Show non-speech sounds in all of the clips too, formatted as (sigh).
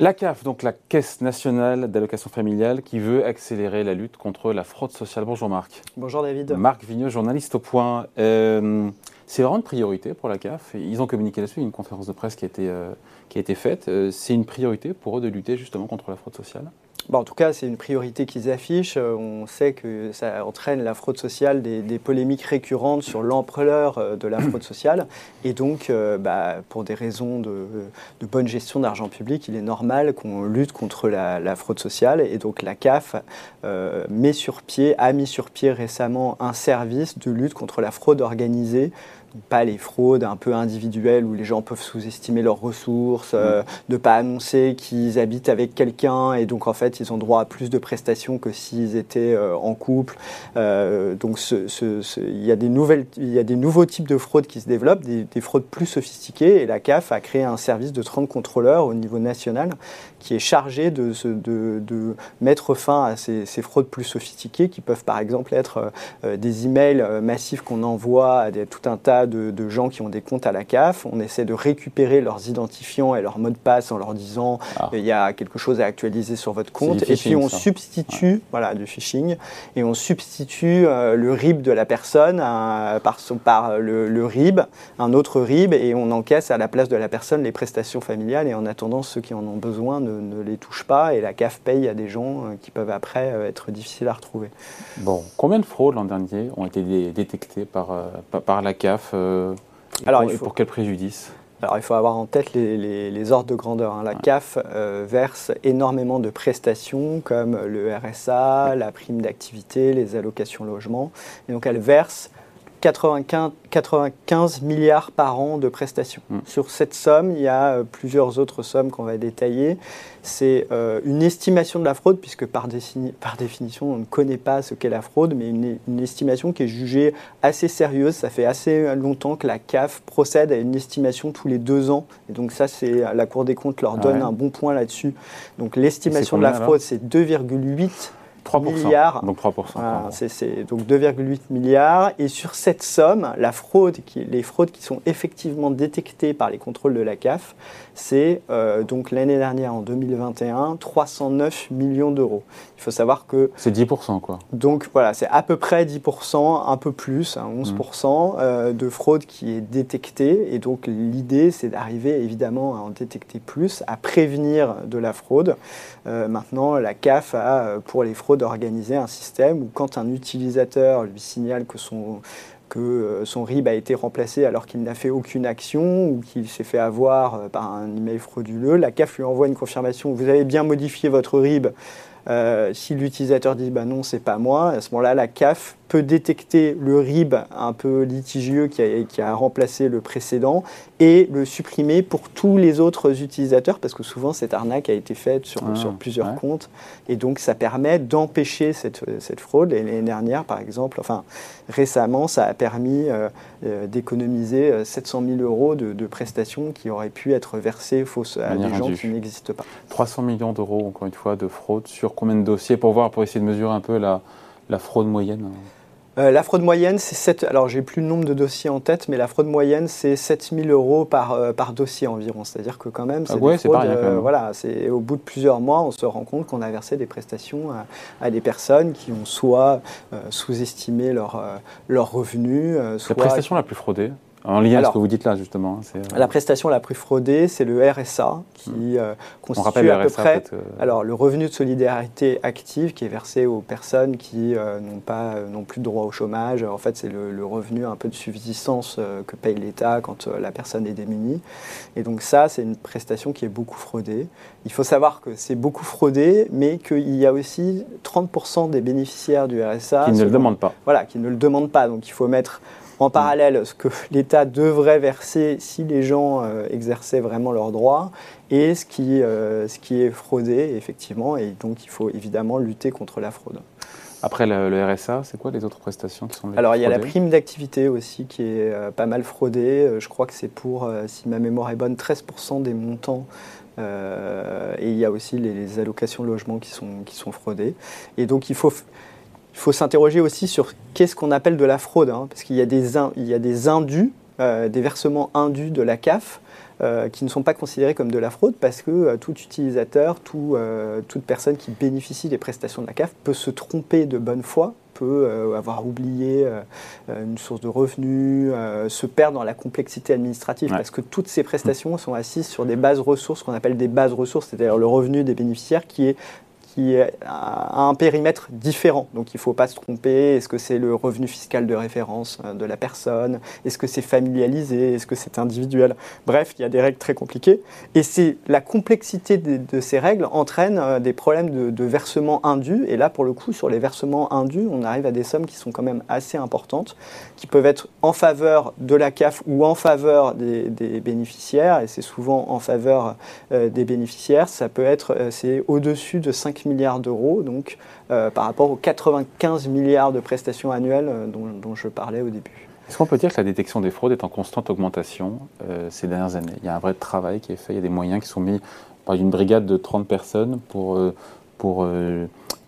La CAF, donc la Caisse nationale d'allocation familiale, qui veut accélérer la lutte contre la fraude sociale. Bonjour Marc. Bonjour David. Marc Vigneux, journaliste au point. Euh, c'est vraiment une priorité pour la CAF. Ils ont communiqué là-dessus, une conférence de presse qui a été, euh, qui a été faite. Euh, c'est une priorité pour eux de lutter justement contre la fraude sociale en tout cas, c'est une priorité qu'ils affichent. Euh, on sait que ça entraîne la fraude sociale, des, polémiques récurrentes sur l'ampleur euh, de la fraude sociale. Et donc, euh, bah, pour des raisons de, bonne gestion d'argent public, il est normal qu'on lutte contre la, fraude sociale. Et donc, la CAF met sur pied, a mis sur pied récemment un service de lutte contre la fraude organisée pas les fraudes un peu individuelles où les gens peuvent sous-estimer leurs ressources, de euh, ne pas annoncer qu'ils habitent avec quelqu'un et donc en fait ils ont droit à plus de prestations que s'ils étaient euh, en couple. Euh, donc il, y a des nouvelles, il y a des nouveaux types de fraudes qui se développent, des, fraudes plus sophistiquées et la CAF a créé un service de 30 contrôleurs au niveau national qui est chargé de, de, de mettre fin à ces, ces, fraudes plus sophistiquées qui peuvent par exemple être des emails massifs qu'on envoie à des, tout un tas de, gens qui ont des comptes à la CAF. On essaie de récupérer leurs identifiants et leurs mots de passe en leur disant ah. il y a quelque chose à actualiser sur votre compte. et puis on substitue, voilà, du phishing, et on substitue euh, le RIB de la personne par, par le, RIB, un autre RIB, et on encaisse à la place de la personne les prestations familiales. Et en attendant, ceux qui en ont besoin ne, les touchent pas, et la CAF paye à des gens euh, qui peuvent après euh, être difficiles à retrouver. Bon, combien de fraudes l'an dernier ont été détectées par, par la CAF euh, Alors, pour, pour quel préjudice? Alors, il faut avoir en tête les, ordres de grandeur. Hein. La CAF euh, verse énormément de prestations comme le RSA, la prime d'activité, les allocations logement. Et donc, elle verse 95, 95 milliards par an de prestations. Mm. Sur cette somme, il y a euh, plusieurs autres sommes qu'on va détailler. C'est euh, une estimation de la fraude, puisque par, par, définition, on ne connaît pas ce qu'est la fraude, mais une, estimation qui est jugée assez sérieuse. Ça fait assez longtemps que la CAF procède à une estimation tous les deux ans. Et donc ça, c'est la Cour des comptes leur donne un bon point là-dessus. Donc l'estimation de la fraude, c'est 2,8 3 milliards. Donc 3%. c'est donc 2,8 milliards. Et sur cette somme, la fraude qui, les fraudes qui sont effectivement détectées par les contrôles de la CAF, c'est euh, donc l'année dernière, en 2021, 309 millions d'euros. Il faut savoir que... C'est 10% quoi. Donc voilà, c'est à peu près 10%, un peu plus, 11% hein, euh, de fraude qui est détectée. Et donc l'idée, c'est d'arriver évidemment à en détecter plus, à prévenir de la fraude. Euh, maintenant, la CAF a, pour les fraudes, d'organiser un système où quand un utilisateur lui signale que son, que euh, son RIB a été remplacé alors qu'il n'a fait aucune action ou qu'il s'est fait avoir euh, par un email frauduleux, la CAF lui envoie une confirmation vous avez bien modifié votre RIB. Euh, si l'utilisateur dit bah non, c'est pas moi, à ce moment-là, la CAF peut détecter le RIB un peu litigieux qui a, qui a, remplacé le précédent et le supprimer pour tous les autres utilisateurs parce que souvent cette arnaque a été faite sur, ah, sur plusieurs comptes et donc ça permet d'empêcher cette, cette, fraude. L'année dernière, par exemple, enfin récemment, ça a permis euh, euh, d'économiser 700 000 euros de, prestations qui auraient pu être versées fausses à des gens qui n'existent pas. 300 millions d'euros, encore une fois, de fraude sur combien de dossiers pour voir, pour essayer de mesurer un peu la, la fraude moyenne euh, la fraude moyenne, c'est 7. Alors, j'ai plus le nombre de dossiers en tête, mais la fraude moyenne, c'est 7000 euros par, euh, par dossier environ. C'est-à-dire que, quand même, c'est ah voilà, c'est au bout de plusieurs mois, on se rend compte qu'on a versé des prestations à, des personnes qui ont soit sous-estimé leurs leur revenus, soit. La prestation la plus fraudée en lien avec ce que vous dites là, justement. Hein, euh, la prestation la plus fraudée, c'est le RSA, qui hmm. euh, constitue à peu près euh, alors, le revenu de solidarité active qui est versé aux personnes qui n'ont pas plus de droit au chômage. En fait, c'est le, revenu un peu de subsistance que paye l'État quand la personne est démunie. Et donc ça, c'est une prestation qui est beaucoup fraudée. Il faut savoir que c'est beaucoup fraudé, mais qu'il y a aussi 30% des bénéficiaires du RSA qui ne le demandent pas. Voilà, qui ne le demandent pas. Donc il faut mettre en parallèle ce que l'État devrait verser si les gens euh, exerçaient vraiment leurs droits et ce qui, euh, ce qui est fraudé, effectivement. Et donc, il faut évidemment lutter contre la fraude. Après le, RSA, c'est quoi les autres prestations qui sont Alors, il y a la prime d'activité aussi qui est euh, pas mal fraudée. Je crois que c'est pour, si ma mémoire est bonne, 13% des montants et il y a aussi les, les, allocations logement qui sont, qui sont fraudées. Et donc il faut, il faut s'interroger aussi sur qu'est-ce qu'on appelle de la fraude, hein, parce qu'il y a des, il y a des indus, euh, des versements indus de la CAF, qui ne sont pas considérés comme de la fraude parce que tout utilisateur, tout, toute personne qui bénéficie des prestations de la CAF peut se tromper de bonne foi peut avoir oublié une source de revenus, se perdre dans la complexité administrative, parce que toutes ces prestations sont assises sur des bases ressources, qu'on appelle des bases ressources, c'est-à-dire le revenu des bénéficiaires qui est qui a un périmètre différent. Donc il ne faut pas se tromper. Est-ce que c'est le revenu fiscal de référence euh, de la personne? Est-ce que c'est familialisé? Est-ce que c'est individuel? Bref, il y a des règles très compliquées. Et c'est la complexité de, ces règles entraîne euh, des problèmes de, versement indu. Et là, pour le coup, sur les versements indus, on arrive à des sommes qui sont quand même assez importantes, qui peuvent être en faveur de la CAF ou en faveur des, bénéficiaires. Et c'est souvent en faveur euh, des bénéficiaires. Ça peut être, c'est au-dessus de 5 milliards d'euros, donc euh, par rapport aux 95 milliards de prestations annuelles euh, dont, je parlais au début. Est-ce qu'on peut dire que la détection des fraudes est en constante augmentation euh, ces dernières années? Il y a un vrai travail qui est fait, il y a des moyens qui sont mis par une brigade de 30 personnes pour, pour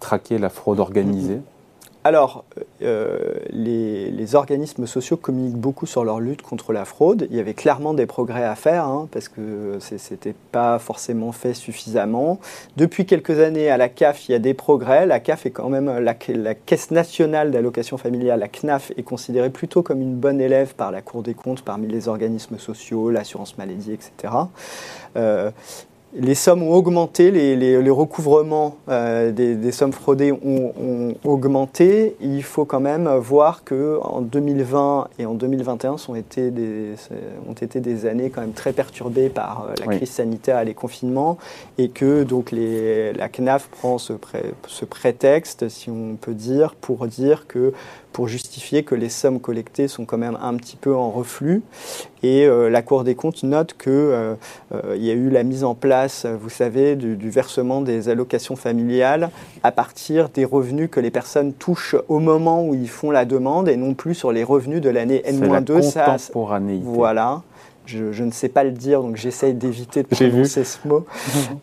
traquer la fraude organisée. Alors, euh, les, organismes sociaux communiquent beaucoup sur leur lutte contre la fraude. Il y avait clairement des progrès à faire, hein, parce que ce n'était pas forcément fait suffisamment. Depuis quelques années, à la CAF, il y a des progrès. La CAF est quand même la, Caisse nationale d'allocation familiale, la CNAF, est considérée plutôt comme une bonne élève par la Cour des comptes parmi les organismes sociaux, l'assurance maladie, etc les sommes ont augmenté, les, recouvrements euh, des, sommes fraudées ont, augmenté. Il faut quand même voir qu'en 2020 et en 2021 sont été des, ont été des années quand même très perturbées par euh, la crise sanitaire et les confinements, et que donc la CNAF prend ce, ce prétexte, si on peut dire, pour dire que pour justifier que les sommes collectées sont quand même un petit peu en reflux. Et euh, la Cour des comptes note qu'il euh, euh, y a eu la mise en place, vous savez, du, versement des allocations familiales à partir des revenus que les personnes touchent au moment où ils font la demande et non plus sur les revenus de l'année N-2. C'est la contemporanéité. Voilà. Je, ne sais pas le dire, donc j'essaye d'éviter de prononcer ce mot. (laughs)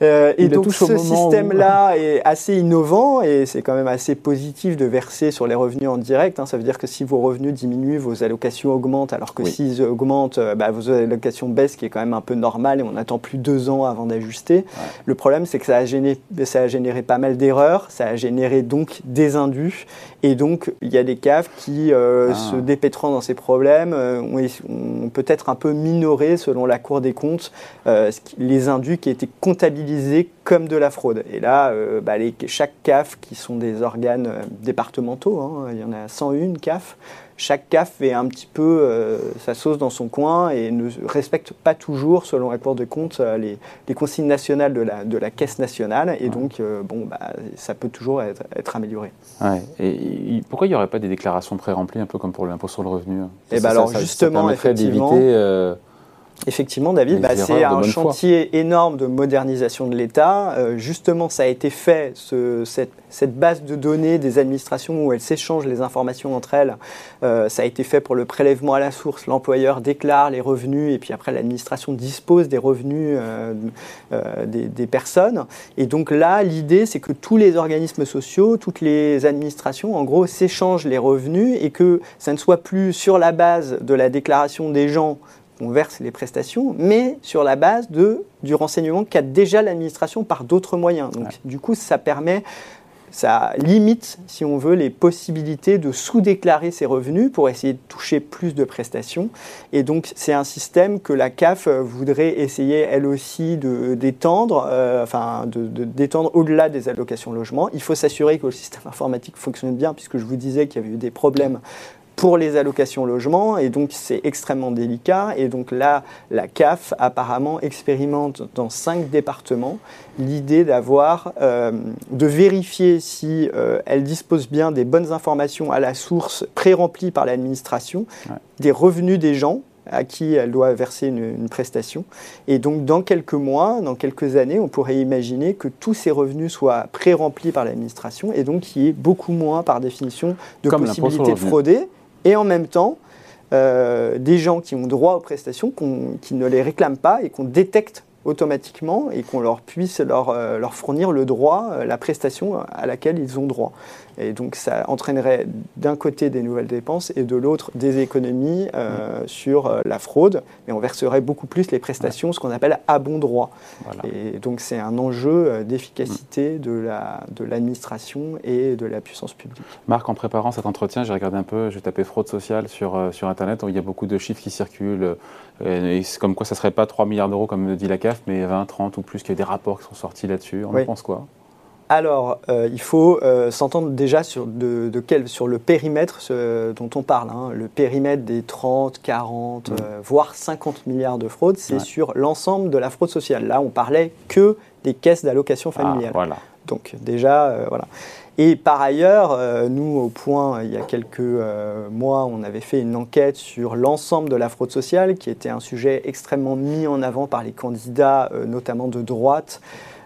Euh, et donc ce système-là est assez innovant et c'est quand même assez positif de verser sur les revenus en direct. Hein. Ça veut dire que si vos revenus diminuent, vos allocations augmentent, alors que s'ils augmentent, euh, bah, vos allocations baissent, ce qui est quand même un peu normal et on attend plus deux ans avant d'ajuster. Le problème, c'est que ça a, généré, ça a généré pas mal d'erreurs, ça a généré donc des indus et donc il y a des caves qui, euh, ah. se dépêtrant dans ces problèmes, ont, ont peut-être un peu minoré selon la Cour des comptes, euh, les indus qui étaient comptabilisés comme de la fraude. Et là, euh, bah, les, chaque CAF, qui sont des organes euh, départementaux, hein, il y en a 101 CAF, chaque CAF fait un petit peu sa sauce dans son coin et ne respecte pas toujours, selon la Cour des comptes, les, consignes nationales de la, de la Caisse nationale. Et donc, bon, bah, ça peut toujours être, amélioré. Et, pourquoi il n'y aurait pas des déclarations pré-remplies, un peu comme pour l'impôt sur le revenu Et eh bah alors, justement, effectivement, Effectivement, David, bah, c'est un chantier énorme de modernisation de l'État. Euh, justement, ça a été fait, ce, cette, cette, base de données des administrations où elles s'échangent les informations entre elles, euh, ça a été fait pour le prélèvement à la source. L'employeur déclare les revenus et puis après l'administration dispose des revenus euh, des, des, personnes. Et donc là, l'idée, c'est que tous les organismes sociaux, toutes les administrations, en gros, s'échangent les revenus et que ça ne soit plus sur la base de la déclaration des gens on verse les prestations, mais sur la base de, du renseignement qu'a déjà l'administration par d'autres moyens. Donc, du coup, ça permet, ça limite, si on veut, les possibilités de sous-déclarer ses revenus pour essayer de toucher plus de prestations. Et donc, c'est un système que la CAF voudrait essayer, elle aussi, de d'étendre, euh, enfin, de, d'étendre au-delà des allocations logement. Il faut s'assurer que le système (laughs) informatique fonctionne bien, puisque je vous disais qu'il y avait eu des problèmes pour les allocations logement et donc c'est extrêmement délicat et donc là la CAF apparemment expérimente dans cinq départements l'idée d'avoir euh, de vérifier si euh, elle dispose bien des bonnes informations à la source pré-remplies par l'administration des revenus des gens à qui elle doit verser une, prestation. Et donc, dans quelques mois, dans quelques années, on pourrait imaginer que tous ces revenus soient pré-remplis par l'administration et donc qu'il y ait beaucoup moins, par définition, de possibilités de frauder et en même temps euh, des gens qui ont droit aux prestations, qui ne les réclament pas et qu'on détecte automatiquement et qu'on leur puisse leur, euh, fournir le droit, euh, la prestation à laquelle ils ont droit. Et donc ça entraînerait d'un côté des nouvelles dépenses et de l'autre des économies euh, sur euh, la fraude, mais on verserait beaucoup plus les prestations, ce qu'on appelle à bon droit. Et donc c'est un enjeu euh, d'efficacité de l'administration la, de et de la puissance publique. Marc, en préparant cet entretien, j'ai regardé un peu, j'ai tapé fraude sociale sur, sur Internet, où il y a beaucoup de chiffres qui circulent, et comme quoi ça ne serait pas 3 milliards d'euros comme dit la CAF, mais 20, 30 ou plus, qu'il y a des rapports qui sont sortis là-dessus. On en pense quoi? Alors, euh, il faut euh, s'entendre déjà sur, de, quel, sur le périmètre dont on parle. Hein. Le périmètre des 30, 40, mmh. euh, voire 50 milliards de fraudes, c'est sur l'ensemble de la fraude sociale. Là, on parlait que des caisses d'allocation ah, familiale. voilà. Donc déjà, voilà. Et par ailleurs, nous, au point, il y a quelques mois, on avait fait une enquête sur l'ensemble de la fraude sociale, qui était un sujet extrêmement mis en avant par les candidats, notamment de droite.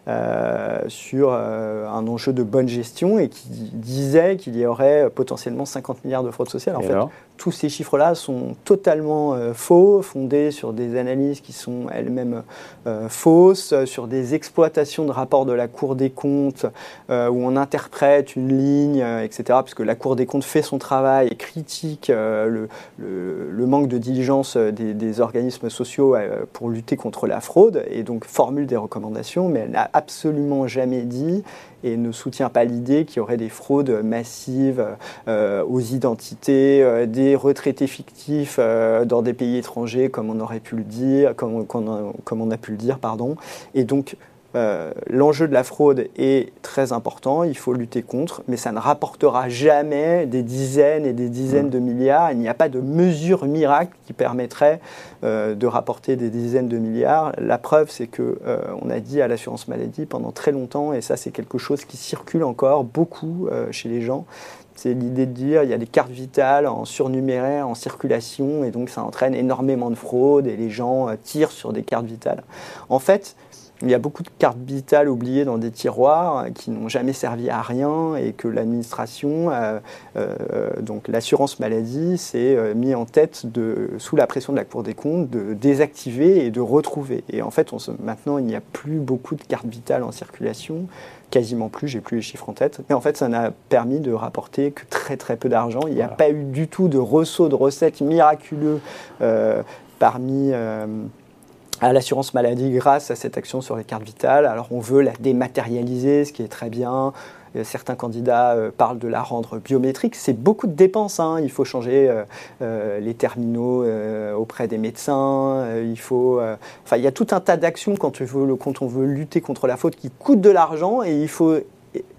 Euh, sur euh, un enjeu de bonne gestion et qui disait qu'il y aurait potentiellement 50 milliards de fraude sociale. En fait, tous ces chiffres-là sont totalement euh, faux, fondés sur des analyses qui sont elles-mêmes fausses, sur des exploitations de rapports de la Cour des comptes, où on interprète une ligne, etc., puisque la Cour des comptes fait son travail et critique le, le, manque de diligence des, des organismes sociaux pour lutter contre la fraude, et donc formule des recommandations, mais elle n'a absolument jamais dit et ne soutient pas l'idée qu'il y aurait des fraudes massives euh, aux identités, euh, des retraités fictifs euh, dans des pays étrangers, comme on aurait pu le dire, comme, comme on a pu le dire, pardon. Et donc euh, l'enjeu de la fraude est très important, il faut lutter contre, mais ça ne rapportera jamais des dizaines et des dizaines de milliards. Il n'y a pas de mesure miracle qui permettrait euh, de rapporter des dizaines de milliards. La preuve, c'est que euh, on a dit à l'assurance maladie pendant très longtemps, et ça c'est quelque chose qui circule encore beaucoup chez les gens, c'est l'idée de dire il y a des cartes vitales en surnuméraire, en circulation, et donc ça entraîne énormément de fraude, et les gens tirent sur des cartes vitales. En fait, il y a beaucoup de cartes vitales oubliées dans des tiroirs euh, qui n'ont jamais servi à rien et que l'administration, euh, euh, donc l'assurance maladie, s'est mis en tête de, sous la pression de la Cour des comptes de désactiver et de retrouver. Et en fait, on maintenant, il n'y a plus beaucoup de cartes vitales en circulation, quasiment plus, j'ai plus les chiffres en tête. Mais en fait, ça n'a permis de rapporter que très très peu d'argent. Il n'y a pas eu du tout de ressaut de recettes miraculeux parmi à l'assurance maladie grâce à cette action sur les cartes vitales. Alors on veut la dématérialiser, ce qui est très bien. Euh, certains candidats euh, parlent de la rendre biométrique. C'est beaucoup de dépenses. Hein. Il faut changer euh, les terminaux auprès des médecins. il faut, il y a tout un tas d'actions quand, quand on veut lutter contre la faute qui coûtent de l'argent et il faut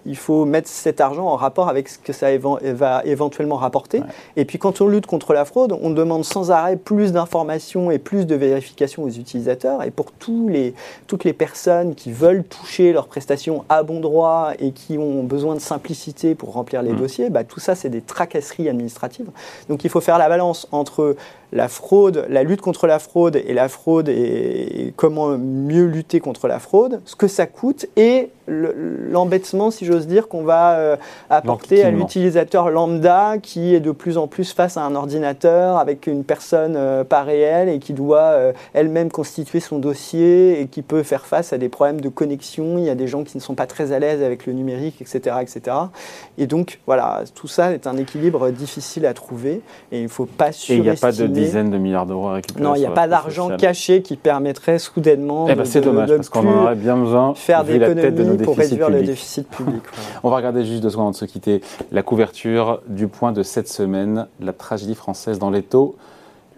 il faut mettre cet argent en rapport avec ce que ça va éventuellement rapporter. Et puis quand on lutte contre la fraude, on demande sans arrêt plus d'informations et plus de vérifications aux utilisateurs. Et pour tous les, toutes les personnes qui veulent toucher leurs prestations à bon droit et qui ont besoin de simplicité pour remplir les mmh. dossiers, bah, tout ça, c'est des tracasseries administratives. Donc il faut faire la balance entre la fraude, la lutte contre la fraude et la fraude et, comment mieux lutter contre la fraude, ce que ça coûte et l'embêtement, si j'ose dire, qu'on va euh, apporter à l'utilisateur lambda qui est de plus en plus face à un ordinateur avec une personne euh, pas réelle et qui doit euh, elle-même constituer son dossier et qui peut faire face à des problèmes de connexion. Il y a des gens qui ne sont pas très à l'aise avec le numérique, etc., etc. Et donc, voilà, tout ça est un équilibre difficile à trouver et il ne faut pas surestimer dizaines de milliards d'euros à récupérer. Non, il n'y a pas d'argent caché qui permettrait soudainement eh ben, C'est dommage, parce qu'on en aurait bien besoin faire des économies pour réduire le déficit public. (laughs) On va regarder juste deux secondes avant de se quitter la couverture du point de cette semaine, la tragédie française dans les taux.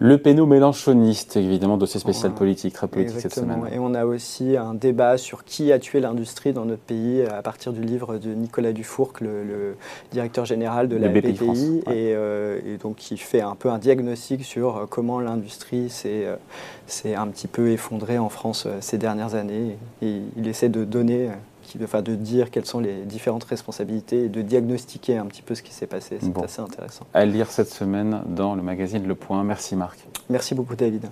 Le péno mélanchoniste, évidemment, dossier spécial politique, très politique cette semaine. Et on a aussi un débat sur qui a tué l'industrie dans notre pays à partir du livre de Nicolas Dufourc, le, directeur général de la BPI, euh, et, donc qui fait un peu un diagnostic sur euh, comment l'industrie s'est euh, un petit peu effondrée en France ces dernières années. Et il essaie de donner enfin, de dire quelles sont les différentes responsabilités et de diagnostiquer un petit peu ce qui s'est passé. C'est assez intéressant. À lire cette semaine dans le magazine Le Point. Merci Marc. Merci beaucoup David.